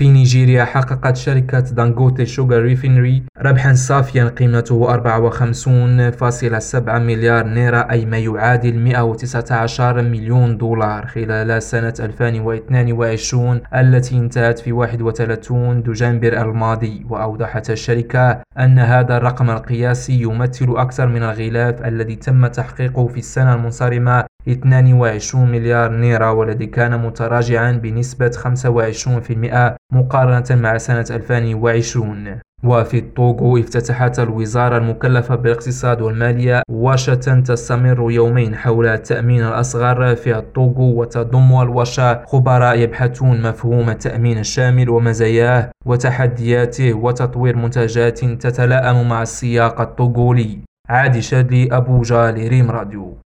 في نيجيريا حققت شركة دانغوتي شوغر ريفينري ربحا صافيا قيمته 54.7 مليار نيرة أي ما يعادل 119 مليون دولار. خلال سنة 2022 التي انتهت في 31 دجنبر الماضي وأوضحت الشركة أن هذا الرقم القياسي يمثل أكثر من الغلاف الذي تم تحقيقه في السنة المنصرمة 22 مليار نيرة والذي كان متراجعا بنسبة 25% مقارنة مع سنة 2020 وفي الطوغو افتتحت الوزارة المكلفة بالاقتصاد والمالية ورشة تستمر يومين حول التأمين الأصغر في الطوغو وتضم الورشة خبراء يبحثون مفهوم التأمين الشامل ومزاياه وتحدياته وتطوير منتجات تتلائم مع السياق الطوغولي. عادي شادلي أبو جالي ريم راديو.